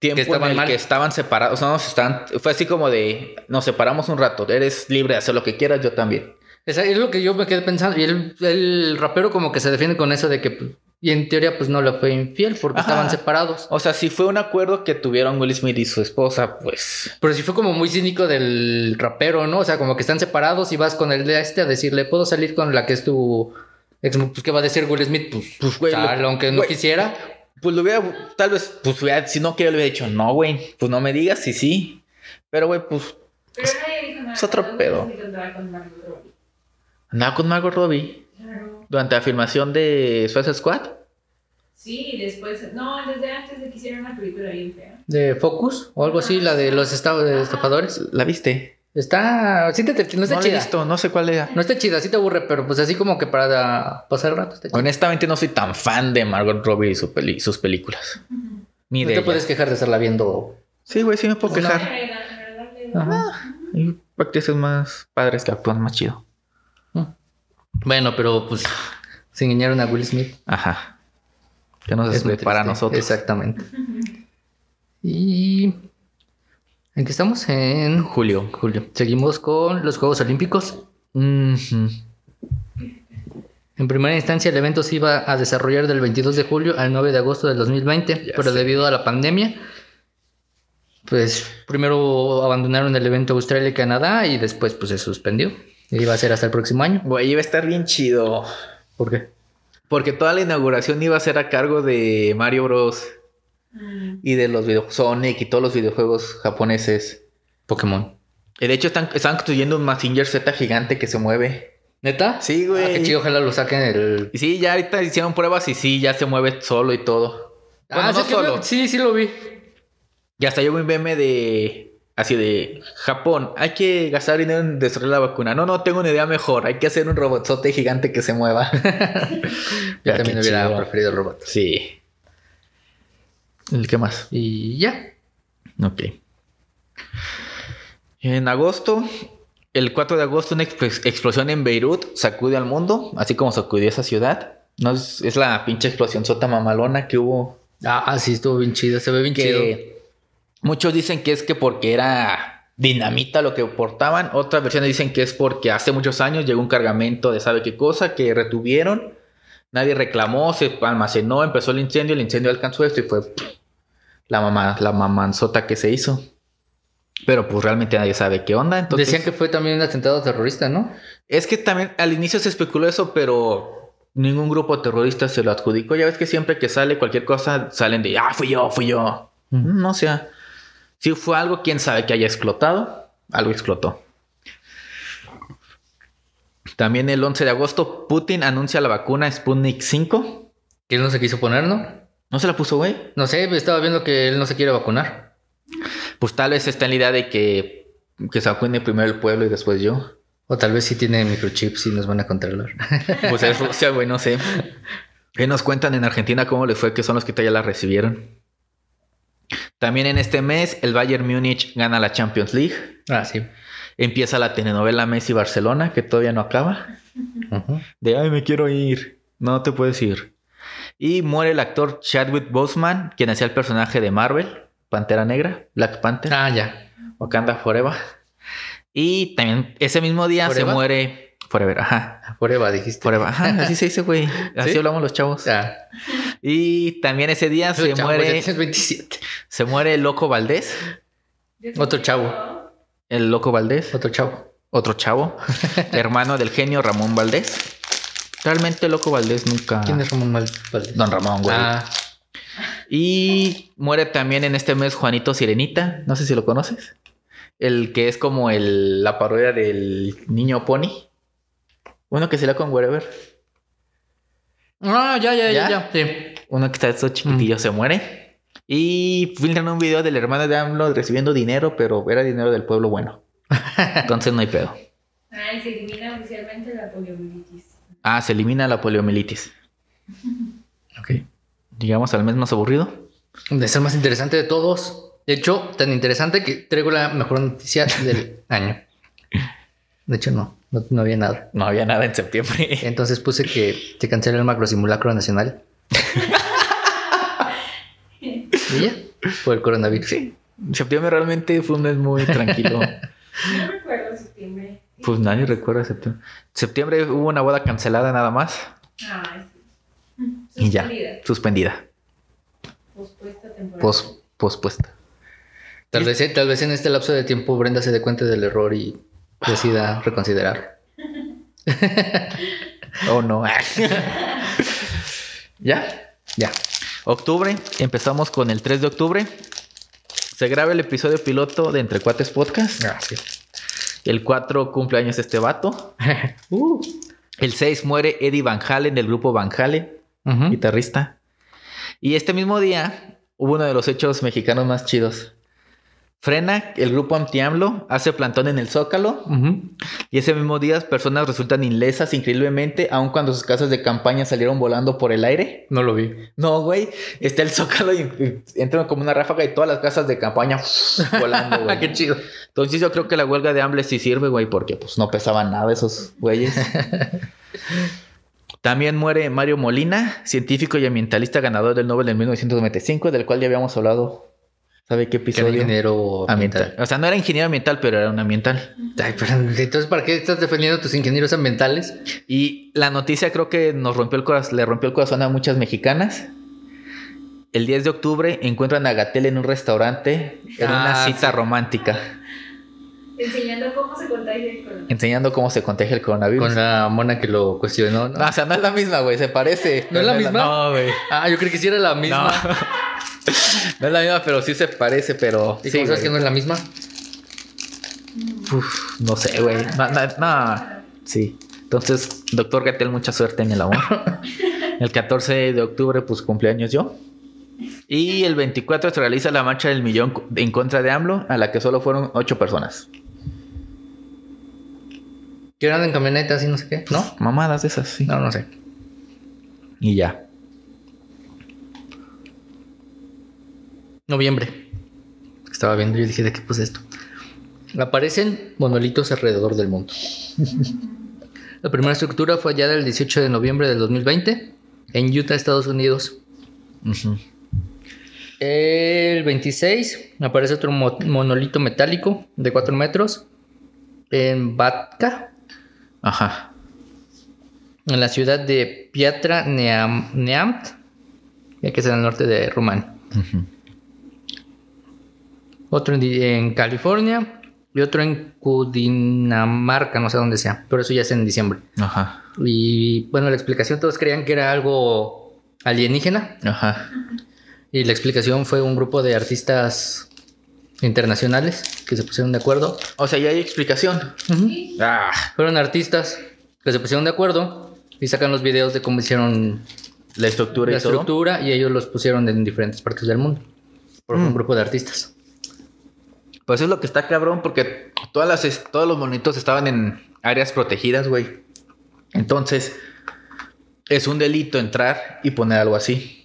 tiempo Que estaban en el mal. que estaban separados. No, se estaban, fue así como de, nos separamos un rato. Eres libre de hacer lo que quieras, yo también. Esa es lo que yo me quedé pensando. Y el, el rapero como que se defiende con eso de que, pues, y en teoría, pues no le fue infiel porque Ajá. estaban separados. O sea, si fue un acuerdo que tuvieron Will Smith y su esposa, pues... Pero sí fue como muy cínico del rapero, ¿no? O sea, como que están separados y vas con el de este a decirle, ¿puedo salir con la que es tu? Pues, ¿qué va a decir Will Smith? Pues, Pues, güey, lo- aunque no güey. quisiera. Pues lo hubiera, tal vez, pues hubiera- si no quería, le hubiera dicho, no, güey, pues no me digas si sí. Pero, güey, pues Pero nada. Es otro pedo. andaba con Margot Robbie Claro. durante la filmación de Suicide Squad. Sí, después. No, desde antes de que hicieran una película bien fea. De Focus o algo así, la de los esta- de estafadores. ¿La viste? Está. Sí te, te- no está no chida. visto, no sé cuál era. No está chida, sí te aburre, pero pues así como que para pasar el rato está chida. Honestamente no soy tan fan de Margot Robbie y su peli- sus películas. Ni No de te ella. puedes quejar de estarla viendo. Sí, güey, sí me puedo Pues no. quejar. Ajá. Hay actrices más padres que actúan más chido. Bueno, pero pues se engañaron a Will Smith. Ajá. Que nos Es para nosotros. Exactamente. Y. ¿En qué estamos? En Julio. julio. Seguimos con los Juegos Olímpicos. En primera instancia, el evento se iba a desarrollar del 22 de julio al 9 de agosto del 2020, Ya pero sé. debido a la pandemia, pues primero abandonaron el evento Australia y Canadá y después pues se suspendió. Iba a ser hasta el próximo año. Güey, iba a estar bien chido. ¿Por qué? Porque toda la inauguración iba a ser a cargo de Mario Bros. Mm. y de los videojuegos Sonic y todos los videojuegos japoneses. Pokémon. Y de hecho están, están construyendo un Mazinger Z gigante que se mueve. ¿Neta? Sí, güey. Ah, qué chido, ojalá lo saquen el... Y sí, ya ahorita hicieron pruebas y sí, ya se mueve solo y todo. Bueno, ah, no sí, que solo. lo- sí, sí lo vi. Y hasta llegó un meme de. Así de Japón, hay que gastar dinero en desarrollar la vacuna. No, no, tengo una idea mejor. Hay que hacer un robotzote gigante que se mueva. Yo Ya, también qué hubiera chido. preferido el robot. Sí. ¿El qué más? Y ya. Ok. En agosto, el 4 de agosto, una exp- explosión en Beirut sacude al mundo, así como sacudió esa ciudad. No es, es la pinche explosión sota mamalona que hubo. Ah, ah, sí, estuvo bien chido. Se ve bien chido. Que muchos dicen que es que porque era dinamita lo que portaban. Otras versiones dicen que es porque hace muchos años llegó un cargamento de sabe qué cosa que retuvieron. Nadie reclamó, se almacenó, empezó el incendio, el incendio alcanzó esto y fue la mamá, la mamanzota que se hizo. Pero pues realmente nadie sabe qué onda. Entonces, Decían que fue también un atentado terrorista, ¿no? es que también al inicio se especuló eso, pero ningún grupo terrorista se lo adjudicó. Ya ves que siempre que sale cualquier cosa, salen de, ah, fui yo, fui yo. Mm. No o sea, si fue algo, quién sabe que haya explotado. Algo explotó. También el 11 de agosto, Putin anuncia la vacuna Sputnik 5. Que él no se quiso poner, ¿no? ¿No se la puso, güey? No sé, estaba viendo que él no se quiere vacunar. Pues tal vez está en la idea de que, que se vacune primero el pueblo y después yo. O tal vez sí tiene microchips y nos van a controlar. Pues es Rusia, güey, no sé. ¿Qué nos cuentan en Argentina cómo les fue que son los que ya la recibieron? También en este mes el Bayern Múnich gana la Champions League. ah, sí. Empieza la telenovela Messi Barcelona, que todavía no acaba. De ay, me quiero ir. No te puedes ir. Y muere el actor Chadwick Boseman, quien hacía el personaje de Marvel, Pantera Negra, Black Panther, Ah, ya. Wakanda Forever. Y también ese mismo día ¿Forever? se muere Forever, ajá. Prueba, dijiste. Forever, ajá, así se dice, güey. Así ¿Sí? hablamos los chavos. Ah, Y también ese día se chavo, muere, ya tienes 27. se muere el Loco Valdés. Otro chavo. El Loco Valdés, Otro chavo. otro chavo, hermano del genio Ramón Valdés. Realmente el Loco Valdés nunca. ¿Quién es Ramón Valdés? Don Ramón, güey. Ah, Y muere también en este mes Juanito Sirenita. No sé si lo conoces. El que es como el, la parodia del niño pony. Uno que se la con Wherever. Ah, ya, ya, ya, ¿Ya? ya. Sí. Uno que está todo chiquitillo se muere. Y filtran un video del hermano de AMLO recibiendo dinero, pero era dinero del pueblo bueno. Entonces no hay pedo. Ah, y se elimina oficialmente la poliomielitis. Ah, se elimina la poliomielitis. Ok. Llegamos al mes más aburrido. Es el más interesante de todos. De hecho, tan interesante que traigo la mejor noticia del año. De hecho, no, no, no había nada. No había nada en septiembre. Entonces puse que se cancela el macrosimulacro nacional. y ya, por el coronavirus. Sí. Septiembre realmente fue un mes muy tranquilo. No. Pues nadie recuerda septiembre. Septiembre hubo una boda cancelada nada más Ah, sí. y ya, Suspendida. suspendida, Pospuesta temporada. pos, pospuesta. Tal vez, tal vez en este lapso de tiempo Brenda se dé cuenta del error y decida reconsiderar. Oh no. ¿Ya? Ya. Octubre, empezamos con el 3 de octubre. Se graba el episodio piloto de Entre Cuates Podcast. Ah, sí. El 4 cumpleaños este vato. Uh. El 6 muere Eddie Van Halen del grupo Van Halen, guitarrista. Y este mismo día hubo uno de los hechos mexicanos más chidos. Frena, el grupo anti-AMLO, hace plantón en el Zócalo. Y ese mismo día personas resultan ilesas increíblemente, aun cuando sus casas de campaña salieron volando por el aire. No lo vi. No, güey, está el Zócalo y, y entra como una ráfaga y todas las casas de campaña volando, güey. Qué chido. Entonces yo creo que la huelga de hambre sí sirve, güey, porque pues no pesaban nada esos güeyes. También muere Mario Molina, científico y ambientalista ganador del Nobel en 1995, del cual ya habíamos hablado. ¿Sabe qué Que era episodio? ingeniero ambiental. ambiental. O sea, no era ingeniero ambiental, pero era un ambiental. Ay, pero entonces, ¿para qué estás defendiendo a tus ingenieros ambientales? Y la noticia creo que nos rompió el corazón, le rompió el corazón a muchas mexicanas. El 10 de octubre encuentran a Gatel en un restaurante en una Ah, cita sí. romántica, Enseñando cómo se contagia el coronavirus. enseñando cómo se contagia el coronavirus. Con la mona que lo cuestionó, ¿no? No, o sea, no es la misma, güey, se parece. ¿No es la misma? No, güey. Ah, yo creí que sí era la misma. No es la misma, pero sí se parece, pero. ¿Y sí, cómo sabes que no es la misma? Uf, no sé, güey. No, no. Sí. Entonces, doctor Gatel, mucha suerte en el amor. El 14 de octubre, pues cumpleaños yo. Y el 24 se realiza la marcha del millón en contra de AMLO, a la que solo fueron ocho personas. Andan en camionetas y no sé qué, ¿no? Mamadas de esas, sí. No, no sé. Y ya. Noviembre. Estaba viendo y dije, ¿de qué puse esto? Aparecen monolitos alrededor del mundo. La primera estructura fue hallada el 18 de noviembre del 2020 en Utah, Estados Unidos. El 26 aparece otro mo- monolito metálico de 4 metros en Batka, Ajá. en la ciudad de Piatra Neam- Neamt, ya que es en el norte de Rumania. Otro en California y otro en Cundinamarca, no sé dónde sea, pero eso ya es en diciembre. Ajá. Y bueno, la explicación todos creían que era algo alienígena Ajá. y la explicación fue un grupo de artistas internacionales que se pusieron de acuerdo. O sea, ya hay explicación. Ah. Fueron artistas que se pusieron de acuerdo y sacan los videos de cómo hicieron La estructura la y todo. estructura y ellos los pusieron en diferentes partes del mundo. Por un Mm. grupo de artistas. Pues es lo que está cabrón, porque todas las, todos los monitos estaban en áreas protegidas, güey. Entonces, es un delito entrar y poner algo así.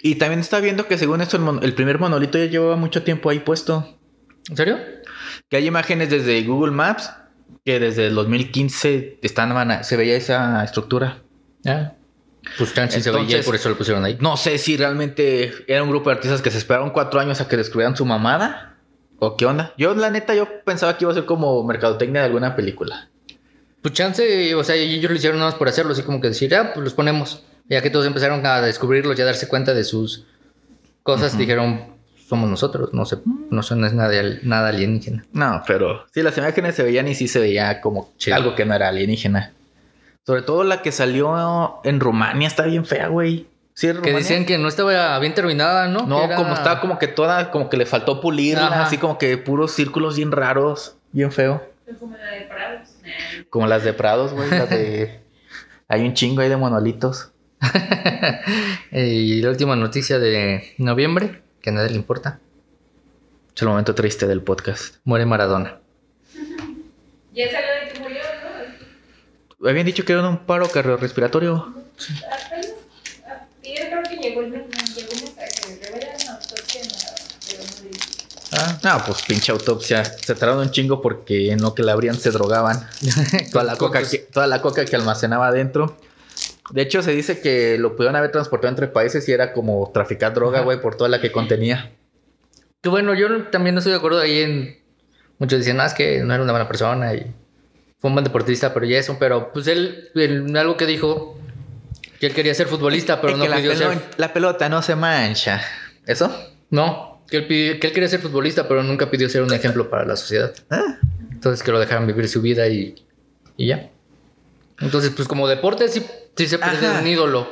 Y también está viendo que según esto, el, mon- el primer monolito ya llevaba mucho tiempo ahí puesto. ¿En serio? Que hay imágenes desde Google Maps que desde el 2015 están, se veía esa estructura. Ah. Pues chance se veía y Entonces- por eso lo pusieron ahí. No sé si realmente era un grupo de artistas que se esperaron cuatro años a que descubrieran su mamada. ¿O qué onda? Yo, la neta, yo pensaba que iba a ser como mercadotecnia de alguna película. Pues chance, o sea, ellos lo hicieron nada más por hacerlo, así como que decir, ah, pues los ponemos. Ya que todos empezaron a descubrirlos y a darse cuenta de sus cosas, dijeron, somos nosotros, no sé, no, sé, no es nada, nada alienígena. No, pero sí, las imágenes se veían y sí se veía como Chido. algo que no era alienígena. Sobre todo la que salió en Rumania está bien fea, güey. ¿Sí Que decían que no estaba bien terminada, ¿no? No, era- como estaba como que toda, como que le faltó pulirla, Ajá. así como que puros círculos bien raros, bien feo. Como la de Prados. Como las de Prados, güey, las de... Hay un chingo ahí de monolitos. Y la última noticia de noviembre, que a nadie le importa, Es el momento triste del podcast. muere Maradona. Ya salió de que murió, ¿no? Habían dicho que era un paro cardiorrespiratorio. Ah, Y yo creo que llegó el. Ah, no, pues pinche autopsia. Se tardaron un chingo porque en lo que la abrían se drogaban. toda, la coca que, toda la coca que almacenaba adentro. De hecho, se dice que lo pudieron haber transportado entre países y era como traficar droga, güey, por toda la que contenía. Que bueno, yo también no estoy de acuerdo ahí en... Muchos dicen, no, es que no era una buena persona y fue un buen deportista, pero ya eso. Pero pues él, en algo que dijo, que él quería ser futbolista, pero Es no que la, pidió ser... la pelota no se mancha. ¿Eso? No, que él, pidió- que él quería ser futbolista, pero nunca pidió ser un ejemplo para la sociedad. Ah. Entonces que lo dejaran vivir su vida y, y ya. Entonces, pues como deporte sí, sí se puede ser Ajá. un ídolo.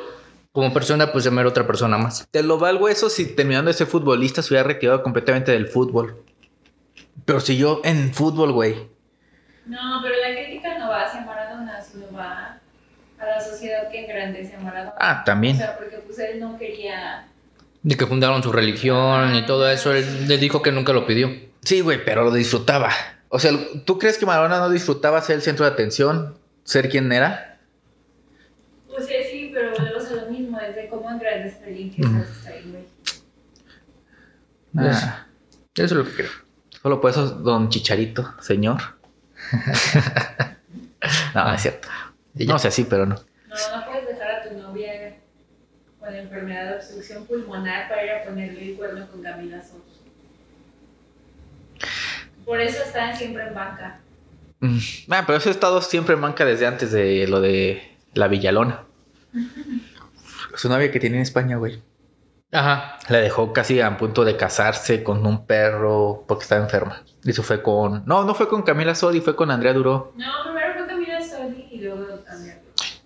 Como persona, pues se me era otra persona más. Te lo valgo eso si terminando de ser futbolista se hubiera retirado completamente del fútbol. Pero si yo en fútbol, güey. No, pero la crítica no va hacia Maradona, sino va a la sociedad que engrandece a Maradona. Ah, O también. sea, porque pues él no quería. De que fundaron su religión y todo eso, él le dijo que nunca lo pidió. Sí, güey, pero lo disfrutaba. O sea, ¿tú crees que Maradona no disfrutaba ser el centro de atención? ¿Ser quien era? Pues sí, sí, pero volvemos a lo mismo, es de cómo engrandecer a alguien que Ujú. está ahí, güey. Ah, Eso es lo que creo. solo por eso, don Chicharito, señor. no, es cierto. No sé, sí, pero no. No, no puedes dejar a tu novia con enfermedad de obstrucción pulmonar para ir a ponerle el cuerno con Camila Soto. Por eso están siempre en banca. Mm, Ah, pero ha estado siempre en manca desde antes de lo de la Villalona. Su novia que tiene en España, güey. Ajá. La dejó casi a punto de casarse con un perro porque estaba enferma. Y eso fue con... No, no fue con Camila Sodi, fue con Andrea Duró. No, primero fue Camila Sodi y luego cambiaron.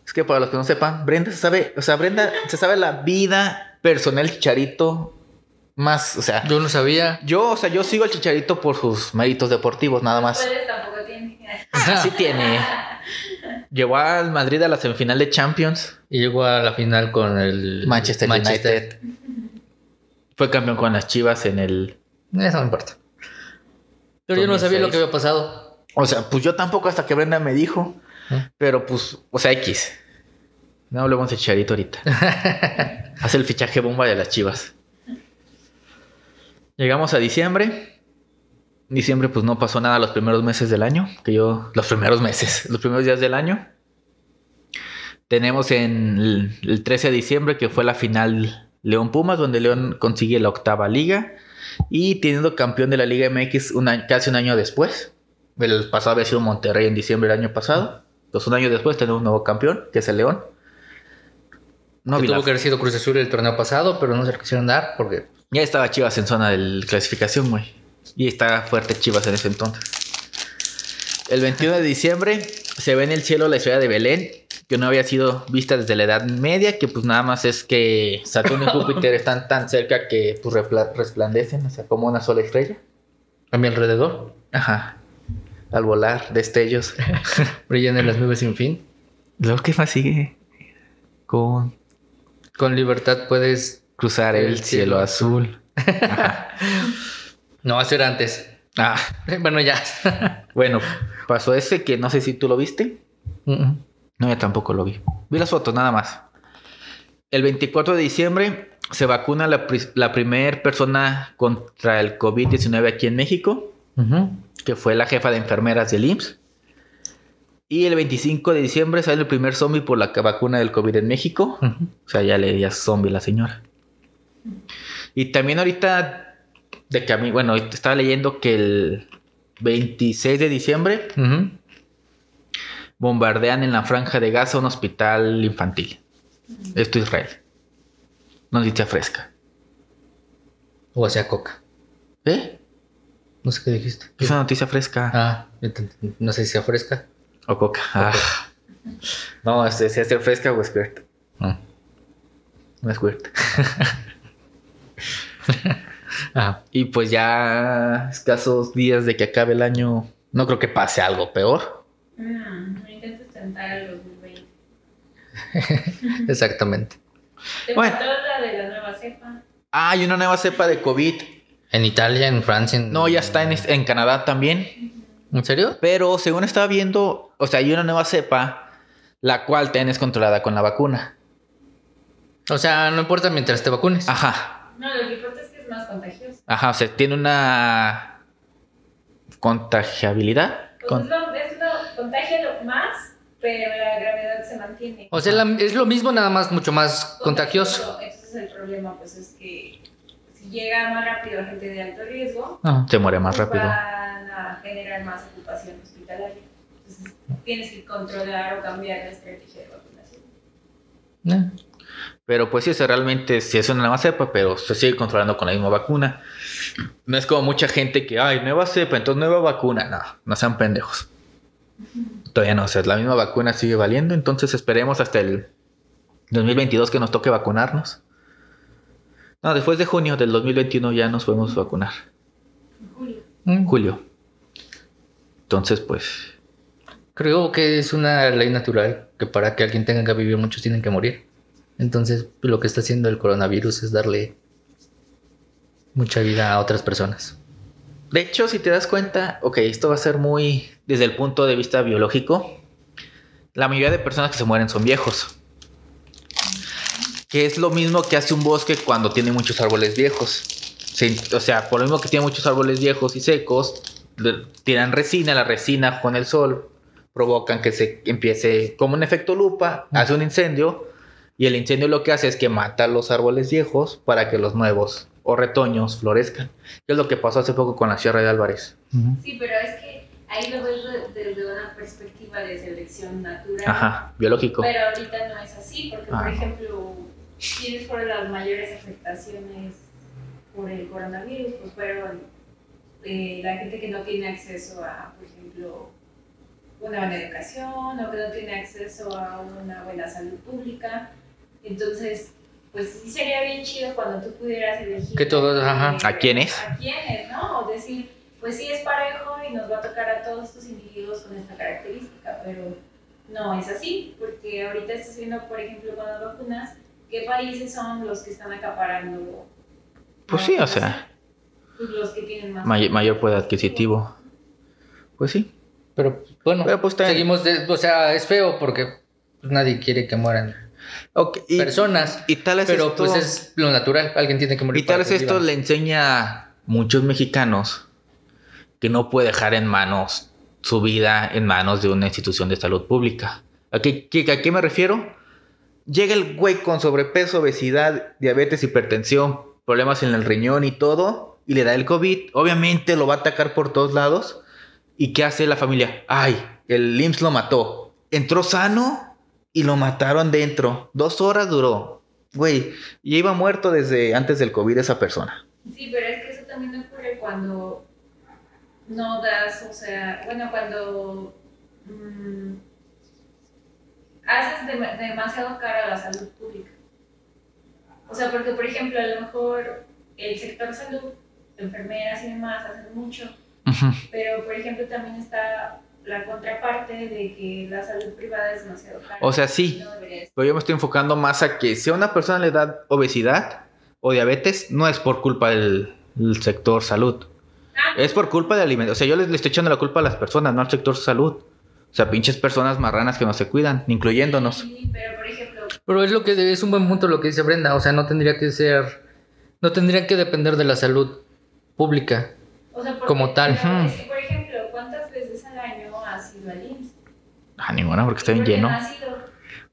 Es que para los que no sepan, Brenda se sabe... O sea, Brenda se sabe la vida personal del Chicharito más... O sea, Yo no sabía. yo, o sea, yo sigo al Chicharito por sus méritos deportivos, nada más. Puedes tampoco Sí tiene. Llevó al Madrid a la semifinal de Champions. Y llegó a la final con el Manchester, United. Fue campeón con las Chivas en el... Eso no importa. Pero yo no sabía lo 2006. que había pasado. O sea, pues yo tampoco hasta que Brenda me dijo. ¿Eh? Pero pues, o sea, X. No hablemos de Chicharito ahorita. Hace el fichaje bomba de las Chivas. Llegamos a diciembre. Diciembre pues no pasó nada los primeros meses del año. Que yo... Los primeros meses. Los primeros días del año. Tenemos en el, el 13 de diciembre que fue la final León Pumas, donde León consigue la octava liga. Y teniendo campeón de la Liga MX un año- casi un año después. El pasado había sido Monterrey en diciembre del año pasado. Entonces un año después tenemos un nuevo campeón, que es el León. No Que vi tuvo que haber sido Cruz Azul el torneo pasado, pero no se lo quisieron dar porque Ya estaba Chivas en zona de clasificación, güey. Y está fuerte Chivas en ese entonces. El 21 de diciembre se ve en el cielo la estrella de Belén, que no había sido vista desde la Edad Media, que pues nada más es que Saturno y Júpiter están tan cerca que pues resplandecen, o sea, como una sola estrella. a mi alrededor Ajá. Al volar, destellos. brillan en las nubes sin fin. Luego, ¿qué más sigue? Con Con libertad puedes. cruzar el, El cielo, cielo azul. No, eso era antes. Ah, Bueno, ya. bueno, pasó ese que no sé si tú lo viste. No, yo tampoco lo vi. Vi las fotos, nada más. El 24 de diciembre se vacuna la, pri- la primera persona contra el COVID-19 aquí en México, que fue la jefa de enfermeras del IMSS. Y el 25 de diciembre sale el primer zombie por la vacuna del COVID en México. O sea, ya le ya zombie la señora. Y también ahorita, de que a mí, bueno, estaba leyendo que el 26 de diciembre bombardean en la franja de Gaza un hospital infantil. Esto es Israel. Noticia fresca. O sea, coca. ¿Eh? No sé qué dijiste. Es una noticia fresca. Ah, no sé si sea fresca. O coca. Ah. No, si es ser fresca o experta. Ah. No es weird. Ajá. Y pues ya escasos días de que acabe el año, no creo que pase algo peor. Mm, no intentes tentar el 2020. Exactamente. Te Bueno. la de la nueva cepa. Ah, hay una nueva cepa de COVID. En Italia, en Francia. En... No, ya está en, en Canadá también. ¿En serio? Pero según estaba viendo, o sea, hay una nueva cepa, la cual también es controlada con la vacuna. O sea, no importa mientras te vacunes. Ajá, No, lo que importa más contagioso. ajá, o sea, tiene una contagiabilidad. Pues Con- es, lo, es lo, contagia lo más, pero la gravedad se mantiene. O sea, la- es lo mismo, nada más mucho más contagioso. Entonces el problema pues es que si llega más rápido a gente de alto riesgo, Ajá. Se muere más pues, rápido. van a generar más ocupación hospitalaria. Entonces tienes que controlar o cambiar la estrategia de vacunación. Eh. Pero pues sí, o sea, realmente sí es una nueva cepa, pero se sigue controlando con la misma vacuna. No es como mucha gente que, ay, nueva cepa, entonces nueva vacuna. No, no sean pendejos. Todavía no, o sea, la misma vacuna sigue valiendo, entonces esperemos hasta el 2022 que nos toque vacunarnos. No, después de junio del 2021 ya nos podemos vacunar. En julio. Mm. Julio. Entonces, pues, Creo que es una ley natural que para que alguien tenga que vivir muchos tienen que morir. Entonces, lo que está haciendo el coronavirus es darle mucha vida a otras personas. De hecho, si te das cuenta, ok, esto va a ser muy desde el punto de vista biológico. La mayoría de personas que se mueren son viejos. Que es lo mismo que hace un bosque cuando tiene muchos árboles viejos. Sí, o sea, por lo mismo que tiene muchos árboles viejos y secos, tiran resina, la resina con el sol provocan que se empiece como un efecto lupa, hace un incendio y el incendio lo que hace es que mata los árboles viejos para que los nuevos o retoños florezcan. Que es lo que pasó hace poco con la Sierra de Álvarez. Sí, pero es que ahí lo ves de- desde una perspectiva de selección natural. Ajá, biológico. Pero ahorita no es así, porque por Ah. ejemplo, ¿quiénes fueron las mayores afectaciones por el coronavirus? Pues fueron eh, la gente que no tiene acceso a, por ejemplo, una buena educación o que no tiene acceso a una buena salud pública. Entonces, pues sí sería bien chido cuando tú pudieras elegir. Que todos, ajá. ¿A quiénes? A quiénes, ¿no? O decir, pues sí es parejo y nos va a tocar a todos estos individuos con esta característica, pero no es así, porque ahorita estás viendo, por ejemplo, con las vacunas, qué países son los que están acaparando. Pues sí, o sea, Pues los que tienen más. may- mayor poder adquisitivo. Pues sí. Pero bueno, Pero, pues, seguimos, de- o sea, es feo porque nadie quiere que mueran Y, personas. y tal vez Pero esto, pues es lo natural, alguien tiene que morir. y tal vez esto le enseña a muchos mexicanos que no puede dejar en manos su vida en manos de una institución de salud pública. ¿A qué, qué- a qué me refiero? Llega el güey con sobrepeso, obesidad, diabetes, hipertensión, problemas en el riñón y todo, y le da el COVID. Obviamente lo va a atacar por todos lados. ¿Y qué hace la familia? Ay, el IMSS lo mató. Entró sano y lo mataron dentro. Dos horas duró. Güey, ya iba muerto desde antes del COVID esa persona. Sí, pero es que eso también ocurre cuando no das, o sea, bueno, cuando mm, haces dem- demasiado cara a la salud pública. O sea, porque, por ejemplo, a lo mejor el sector salud, enfermeras y demás, hacen mucho, pero, por ejemplo, también está la contraparte de que la salud privada es demasiado cara. O sea, sí. No. Pero yo me estoy enfocando más a que si a una persona le da obesidad o diabetes, no es por culpa del, del sector salud. Ah, Es por culpa de alimentación. O sea, yo les, le estoy echando la culpa a las personas, no al sector salud. O sea, pinches personas marranas que no se cuidan, incluyéndonos. Sí, pero, por ejemplo, Pero es lo que es un buen punto lo que dice Brenda, o sea, no tendría que ser, no tendría que depender de la salud pública. O sea, Como tal. es que, por ejemplo, ¿cuántas veces al año has ido al IMSS? Ah, ninguna, porque está bien ¿Por qué lleno. No?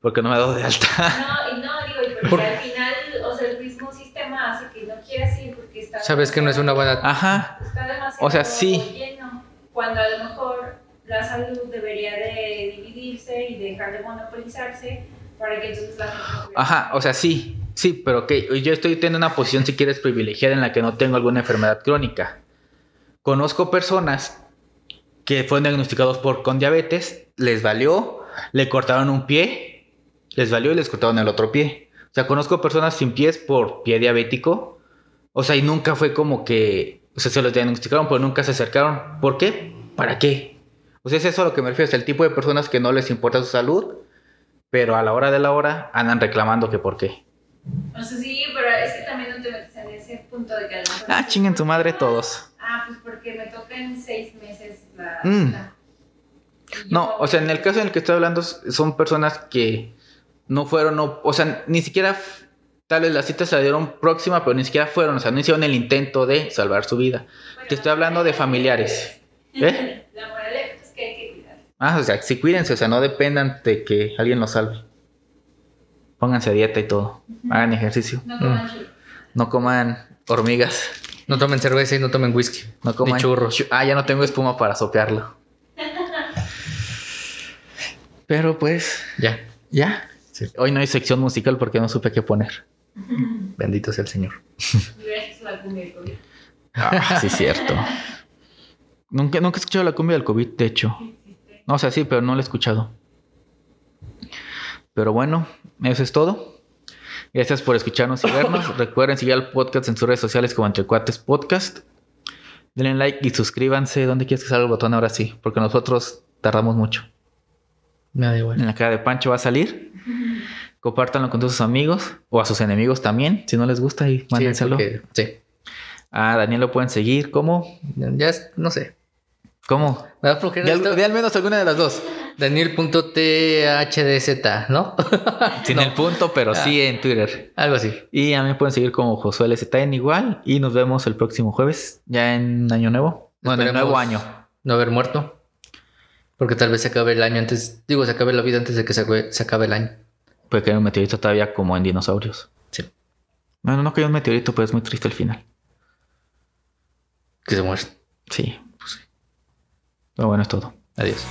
Porque no me ha dado de alta. no, y no, digo, y porque Por- al final, o sea, el mismo sistema hace que no quieras ir porque está... Sabes que no es una buena... Ajá. Está demasiado O sea, sí. lleno. Cuando a lo mejor la salud debería de dividirse y dejar de monopolizarse para que entonces la gente... Ajá, o sea, sí. Sí, pero ok. Yo estoy teniendo una posición, si quieres, privilegiada en la que no tengo alguna enfermedad crónica. Conozco personas que fueron diagnosticados por, con diabetes, les valió, le cortaron un pie, les valió y les cortaron el otro pie. O sea, conozco personas sin pies por pie diabético. O sea, y nunca fue como que, o sea, se los diagnosticaron, pero nunca se acercaron. ¿Por qué? ¿Para qué? O sea, es eso a lo que me refiero, es el tipo de personas que no les importa su salud, pero a la hora de la hora andan reclamando que por qué. O sea, sí, pero es que también no te metes en ese punto de que Ah, chinguen tu madre "Ah, todos. Ah, pues porque me toca en seis meses la. Mm. la- No, o sea, en el caso en el que estoy hablando son personas que no fueron, no, o sea, ni siquiera, tal vez la cita se la dieron próxima, pero ni siquiera fueron, o sea, no hicieron el intento de salvar su vida. Bueno, Te estoy hablando de familiares. ¿Eh? La moraleja es que hay que cuidar. Ah, o sea, sí cuídense, o sea, no dependan de que alguien los salve. Pónganse a dieta y todo. Hagan ejercicio. No Mm. coman churros. No coman hormigas. No tomen cerveza y no tomen whisky. No coman Ni churros. chu- Ah, ya no tengo espuma para sopearlo. Pero pues, Ya. ya. Sí. Hoy no hay sección musical porque no supe qué poner. Bendito sea el Señor. Gracias a la cumbia del COVID. Ah, sí, cierto. Nunca, nunca he escuchado la cumbia del COVID, de hecho. No, o sea, sí, pero no la he escuchado. Pero bueno, eso es todo. Gracias por escucharnos y vernos. Recuerden seguir al podcast en sus redes sociales como Entre Cuates Podcast. Denle like y suscríbanse. ¿Dónde quieres que salga el botón ahora sí? Porque nosotros tardamos mucho. Me da igual. En la cara de Pancho va a salir. Compártanlo con todos sus amigos o a sus enemigos también. Si no les gusta, y mándenselo. Sí, porque- sí. A Daniel lo pueden seguir. ¿Cómo? Ya es- no sé. ¿Cómo? Me da De, al- esto. de al menos alguna de las dos. Daniel.thdz, ¿no? Sin No, el punto, pero sí en Twitter. Algo así. Y a mí me pueden seguir como Josué LZN igual. Y nos vemos el próximo jueves, ya en Año Nuevo. Bueno, en el nuevo año. No haber muerto. Porque tal vez se acabe el año antes. Digo, se acabe la vida antes de que se acabe, se acabe el año. Puede caer un meteorito todavía como en dinosaurios. Sí. Bueno, no cayó un meteorito, pero es muy triste el final. Que se muere. Sí, pues sí. Pero bueno, es todo. Adiós.